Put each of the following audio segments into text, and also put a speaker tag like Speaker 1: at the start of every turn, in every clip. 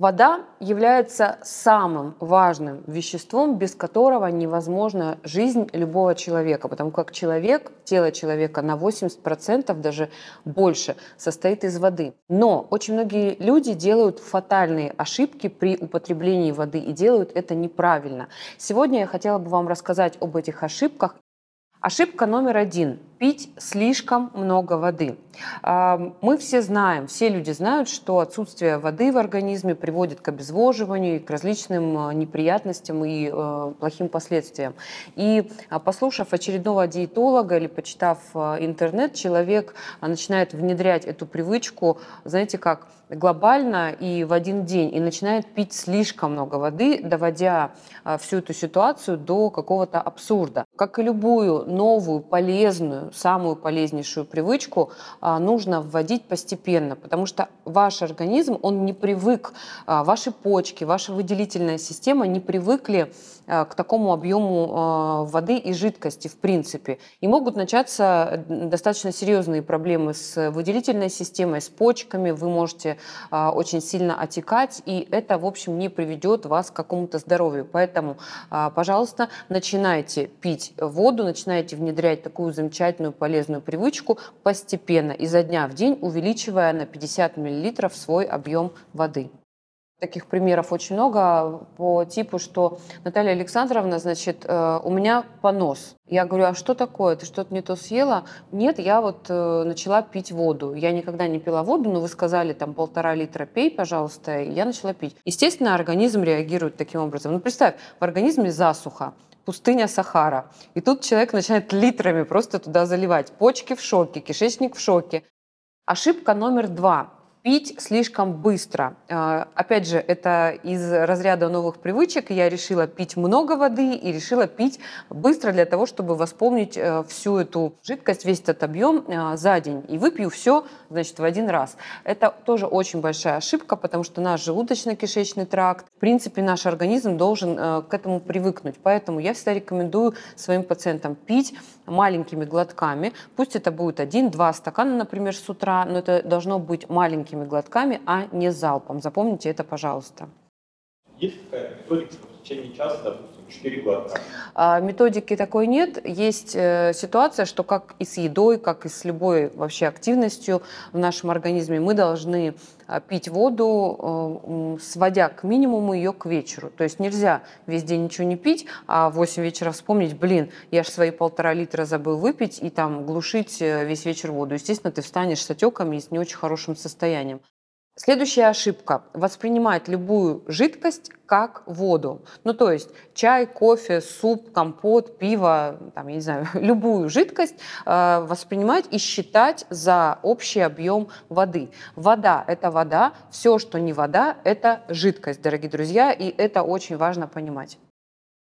Speaker 1: Вода является самым важным веществом, без которого невозможна жизнь любого человека, потому как человек, тело человека на 80% даже больше состоит из воды. Но очень многие люди делают фатальные ошибки при употреблении воды и делают это неправильно. Сегодня я хотела бы вам рассказать об этих ошибках Ошибка номер один – пить слишком много воды. А, мы все знаем, все люди знают, что отсутствие воды в организме приводит к обезвоживанию, к различным а, неприятностям и а, плохим последствиям. И послушав очередного диетолога или почитав интернет, человек начинает внедрять эту привычку, знаете как, глобально и в один день, и начинает пить слишком много воды, доводя всю эту ситуацию до какого-то абсурда. Как и любую новую, полезную, самую полезнейшую привычку а, нужно вводить постепенно, потому что ваш организм, он не привык, а, ваши почки, ваша выделительная система не привыкли а, к такому объему воды и жидкости в принципе. И могут начаться достаточно серьезные проблемы с выделительной системой, с почками, вы можете очень сильно отекать, и это, в общем, не приведет вас к какому-то здоровью. Поэтому, пожалуйста, начинайте пить воду, начинайте внедрять такую замечательную полезную привычку постепенно, изо дня в день, увеличивая на 50 мл свой объем воды. Таких примеров очень много по типу, что Наталья Александровна, значит, э, у меня понос. Я говорю, а что такое? Ты что-то не то съела? Нет, я вот э, начала пить воду. Я никогда не пила воду, но вы сказали, там, полтора литра пей, пожалуйста, я начала пить. Естественно, организм реагирует таким образом. Ну, представь, в организме засуха пустыня Сахара. И тут человек начинает литрами просто туда заливать. Почки в шоке, кишечник в шоке. Ошибка номер два пить слишком быстро. А, опять же, это из разряда новых привычек. Я решила пить много воды и решила пить быстро для того, чтобы восполнить э, всю эту жидкость, весь этот объем э, за день. И выпью все, значит, в один раз. Это тоже очень большая ошибка, потому что наш желудочно-кишечный тракт, в принципе, наш организм должен э, к этому привыкнуть. Поэтому я всегда рекомендую своим пациентам пить маленькими глотками. Пусть это будет один-два стакана, например, с утра, но это должно быть маленький маленькими глотками, а не залпом. Запомните это, пожалуйста.
Speaker 2: Есть какая-то методика в течение часа, допустим, 4 глотка?
Speaker 1: А, методики такой нет. Есть э, ситуация, что как и с едой, как и с любой вообще активностью в нашем организме, мы должны а, пить воду, э, сводя к минимуму ее к вечеру. То есть нельзя весь день ничего не пить, а в 8 вечера вспомнить, блин, я же свои полтора литра забыл выпить и там глушить э, весь вечер воду. Естественно, ты встанешь с отеками и с не очень хорошим состоянием. Следующая ошибка – воспринимать любую жидкость как воду. Ну, то есть чай, кофе, суп, компот, пиво, там, я не знаю, любую жидкость э, воспринимать и считать за общий объем воды. Вода – это вода, все, что не вода – это жидкость, дорогие друзья, и это очень важно понимать.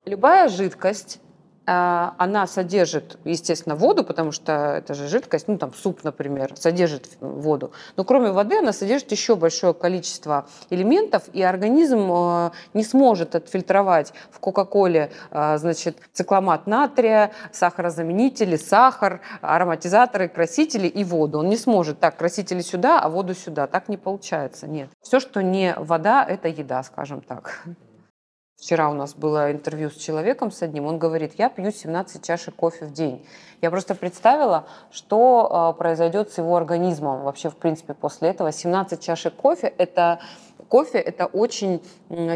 Speaker 1: Любая жидкость она содержит, естественно, воду, потому что это же жидкость, ну там суп, например, содержит воду. Но кроме воды она содержит еще большое количество элементов, и организм э, не сможет отфильтровать в Кока-Коле, э, значит, цикламат натрия, сахарозаменители, сахар, ароматизаторы, красители и воду. Он не сможет так, красители сюда, а воду сюда. Так не получается, нет. Все, что не вода, это еда, скажем так. Вчера у нас было интервью с человеком, с одним, он говорит, я пью 17 чашек кофе в день. Я просто представила, что э, произойдет с его организмом вообще, в принципе, после этого. 17 чашек кофе – это кофе это очень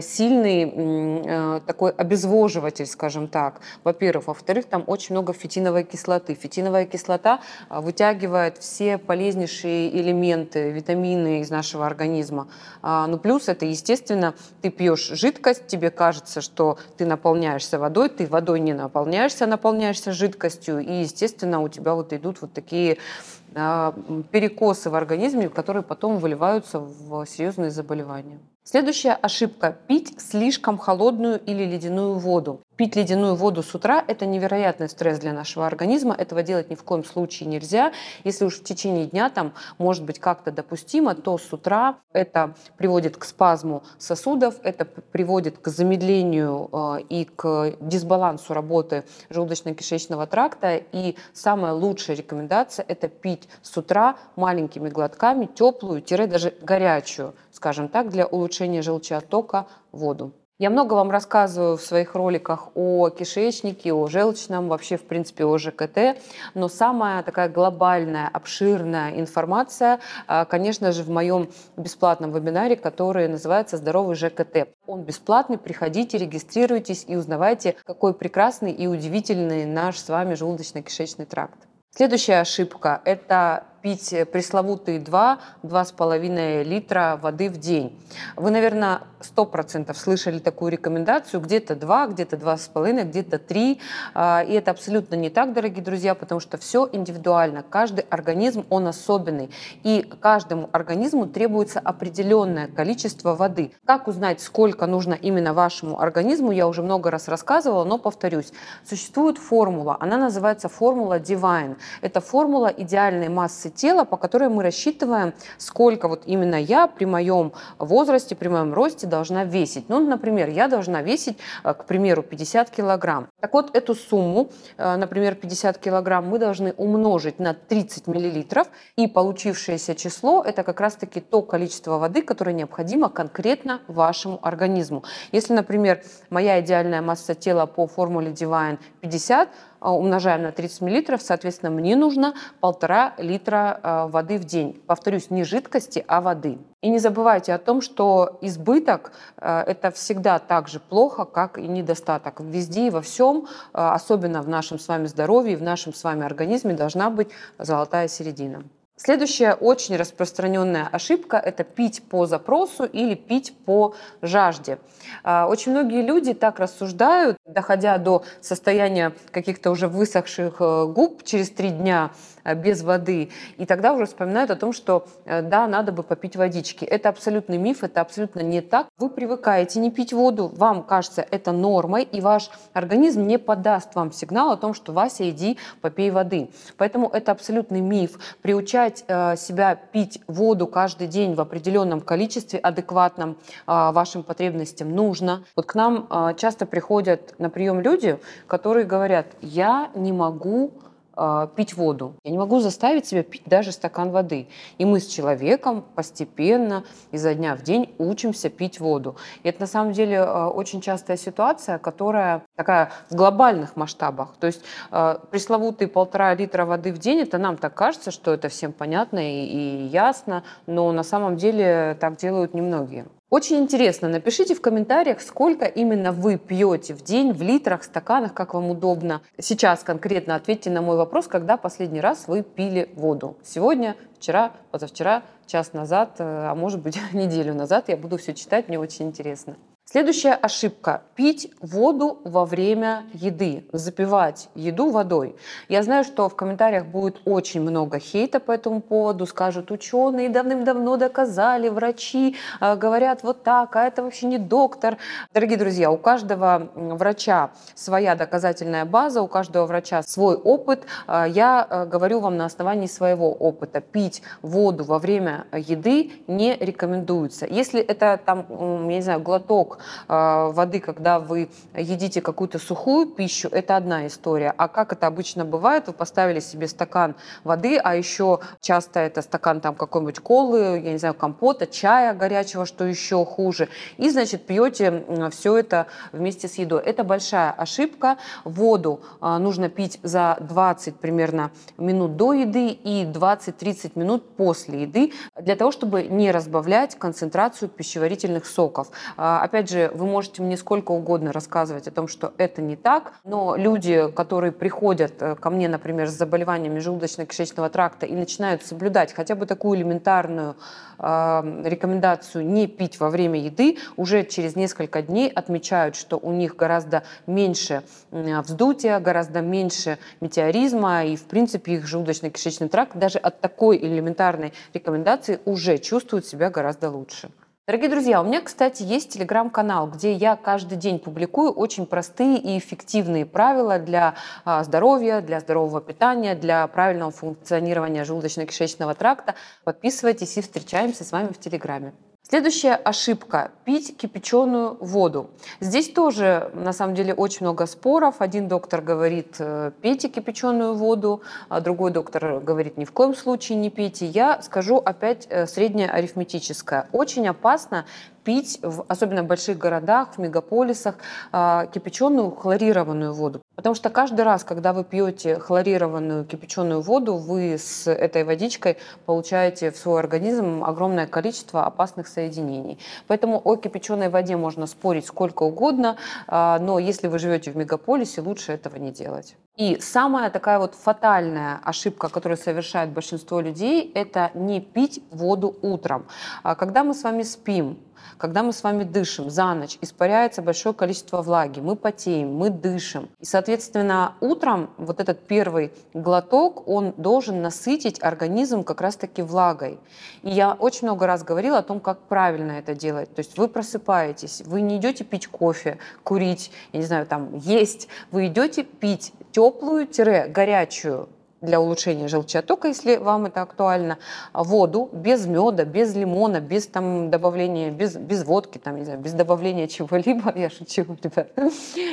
Speaker 1: сильный э, такой обезвоживатель, скажем так, во-первых. Во-вторых, там очень много фитиновой кислоты. Фитиновая кислота а, вытягивает все полезнейшие элементы, витамины из нашего организма. А, ну, плюс это, естественно, ты пьешь жидкость, тебе кажется, что ты наполняешься водой, ты водой не наполняешься, наполняешься жидкостью, и, естественно, у тебя вот идут вот такие а, перекосы в организме, которые потом выливаются в серьезные заболевания. Следующая ошибка – пить слишком холодную или ледяную воду. Пить ледяную воду с утра – это невероятный стресс для нашего организма. Этого делать ни в коем случае нельзя. Если уж в течение дня там может быть как-то допустимо, то с утра это приводит к спазму сосудов, это приводит к замедлению э, и к дисбалансу работы желудочно-кишечного тракта. И самая лучшая рекомендация – это пить с утра маленькими глотками теплую, даже горячую, скажем так, для улучшения желчеоттока воду. Я много вам рассказываю в своих роликах о кишечнике, о желчном, вообще, в принципе, о ЖКТ, но самая такая глобальная, обширная информация, а, конечно же, в моем бесплатном вебинаре, который называется «Здоровый ЖКТ». Он бесплатный, приходите, регистрируйтесь и узнавайте, какой прекрасный и удивительный наш с вами желудочно-кишечный тракт. Следующая ошибка – это пить пресловутые 2-2,5 литра воды в день. Вы, наверное, 100% слышали такую рекомендацию, где-то 2, где-то 2,5, где-то 3. А, и это абсолютно не так, дорогие друзья, потому что все индивидуально. Каждый организм, он особенный. И каждому организму требуется определенное количество воды. Как узнать, сколько нужно именно вашему организму, я уже много раз рассказывала, но повторюсь. Существует формула, она называется формула Divine. Это формула идеальной массы тела, по которой мы рассчитываем, сколько вот именно я при моем возрасте, при моем росте должна весить. Ну, например, я должна весить, э, к примеру, 50 килограмм. Так вот, эту сумму, э, например, 50 килограмм, мы должны умножить на 30 миллилитров, и получившееся число – это как раз-таки то количество воды, которое необходимо конкретно вашему организму. Если, например, моя идеальная масса тела по формуле Divine 50, а, умножаем на 30 мл, соответственно, мне нужно полтора литра а, воды в день. Повторюсь, не жидкости, а воды. И не забывайте о том, что избыток а, – это всегда так же плохо, как и недостаток. Везде и во всем, особенно в нашем с вами здоровье, в нашем с вами организме должна быть золотая середина. Следующая очень распространенная ошибка – это пить по запросу или пить по жажде. А, очень многие люди так рассуждают, доходя до состояния каких-то уже высохших э, губ через три дня э, без воды, и тогда уже вспоминают о том, что э, да, надо бы попить водички. Это абсолютный миф, это абсолютно не так. Вы привыкаете не пить воду, вам кажется это нормой, и ваш организм не подаст вам сигнал о том, что Вася, иди попей воды. Поэтому это абсолютный миф. Приучать заставлять э, себя пить воду каждый день в определенном количестве, адекватном э, вашим потребностям нужно. Вот к нам э, часто приходят на прием люди, которые говорят, я не могу э, пить воду. Я не могу заставить себя пить даже стакан воды. И мы с человеком постепенно изо дня в день учимся пить воду. И это на самом деле э, очень частая ситуация, которая такая в глобальных масштабах. То есть э, пресловутые полтора литра воды в день, это нам так кажется, что это всем понятно и ясно, но на самом деле так делают немногие. Очень интересно, напишите в комментариях, сколько именно вы пьете в день, в литрах, стаканах, как вам удобно. Сейчас конкретно ответьте на мой вопрос, когда последний раз вы пили воду. Сегодня, вчера, позавчера, час назад, э, а может быть неделю назад. Я буду все читать, мне очень интересно. Следующая ошибка – пить воду во время еды, запивать еду водой. Я знаю, что в комментариях будет очень много хейта по этому поводу, скажут ученые давным-давно доказали, врачи э, говорят вот так, а это вообще не доктор. Дорогие друзья, у каждого врача своя доказательная база, у каждого врача свой опыт. Э, я э, говорю вам на основании своего опыта. Пить воду во время еды не рекомендуется. Если это там, я не знаю, глоток воды, когда вы едите какую-то сухую пищу, это одна история. А как это обычно бывает, вы поставили себе стакан воды, а еще часто это стакан там какой-нибудь колы, я не знаю, компота, чая горячего, что еще хуже. И, значит, пьете все это вместе с едой. Это большая ошибка. Воду а, нужно пить за 20 примерно минут до еды и 20-30 минут после еды для того, чтобы не разбавлять концентрацию пищеварительных соков. А, опять же, вы можете мне сколько угодно рассказывать о том, что это не так, но люди, которые приходят э, ко мне, например, с заболеваниями желудочно-кишечного тракта и начинают соблюдать хотя бы такую элементарную э, рекомендацию не пить во время еды, уже через несколько дней отмечают, что у них гораздо меньше вздутия, гораздо меньше метеоризма, и, в принципе, их желудочно-кишечный тракт даже от такой элементарной рекомендации уже чувствует себя гораздо лучше. Дорогие друзья, у меня, кстати, есть телеграм-канал, где я каждый день публикую очень простые и эффективные правила для а, здоровья, для здорового питания, для правильного функционирования желудочно-кишечного тракта. Подписывайтесь и встречаемся с вами в телеграме. Следующая ошибка – пить кипяченую воду. Здесь тоже, на самом деле, очень много споров. Один доктор говорит, э, пейте кипяченую воду, а другой доктор говорит, ни в коем случае не пейте. Я скажу опять э, среднее арифметическое. Очень опасно пить, особенно в больших городах, в мегаполисах, э, кипяченую хлорированную воду. Потому что каждый раз, когда вы пьете хлорированную кипяченую воду, вы с этой водичкой получаете в свой организм огромное количество опасных соединений. Поэтому о кипяченой воде можно спорить сколько угодно, э, но если вы живете в мегаполисе, лучше этого не делать. И самая такая вот фатальная ошибка, которую совершает большинство людей, это не пить воду утром. А когда мы с вами спим, когда мы с вами дышим за ночь, испаряется большое количество влаги, мы потеем, мы дышим. И, соответственно, утром вот этот первый глоток, он должен насытить организм как раз-таки влагой. И я очень много раз говорила о том, как правильно это делать. То есть вы просыпаетесь, вы не идете пить кофе, курить, я не знаю, там, есть, вы идете пить теплую-горячую для улучшения желчеотока, если вам это актуально, воду без меда, без лимона, без там добавления, без, без водки, там, не знаю, без добавления чего-либо, я шучу, ребят,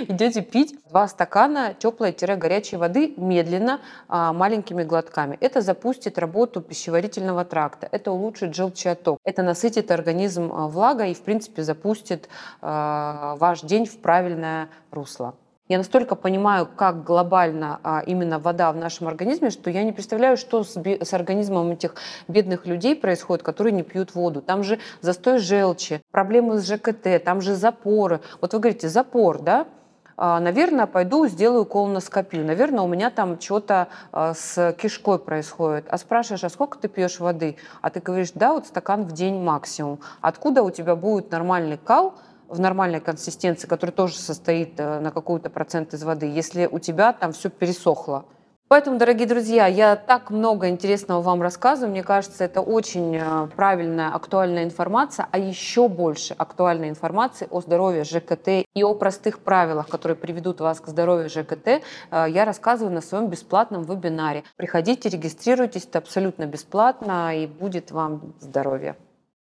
Speaker 1: идете пить два стакана теплой-горячей воды медленно, а, маленькими глотками. Это запустит работу пищеварительного тракта, это улучшит желчеоток, это насытит организм а, влагой и, в принципе, запустит а, ваш день в правильное русло. Я настолько понимаю, как глобально а, именно вода в нашем организме, что я не представляю, что с, с организмом этих бедных людей происходит, которые не пьют воду. Там же застой желчи, проблемы с ЖКТ, там же запоры. Вот вы говорите, запор, да? А, наверное, пойду сделаю колоноскопию. Наверное, у меня там что-то а, с кишкой происходит. А спрашиваешь, а сколько ты пьешь воды? А ты говоришь, да, вот стакан в день максимум. Откуда у тебя будет нормальный кал, в нормальной консистенции, который тоже состоит э, на какой-то процент из воды, если у тебя там все пересохло. Поэтому, дорогие друзья, я так много интересного вам рассказываю. Мне кажется, это очень э, правильная, актуальная информация, а еще больше актуальной информации о здоровье ЖКТ и о простых правилах, которые приведут вас к здоровью ЖКТ, э, я рассказываю на своем бесплатном вебинаре. Приходите, регистрируйтесь, это абсолютно бесплатно и будет вам здоровье.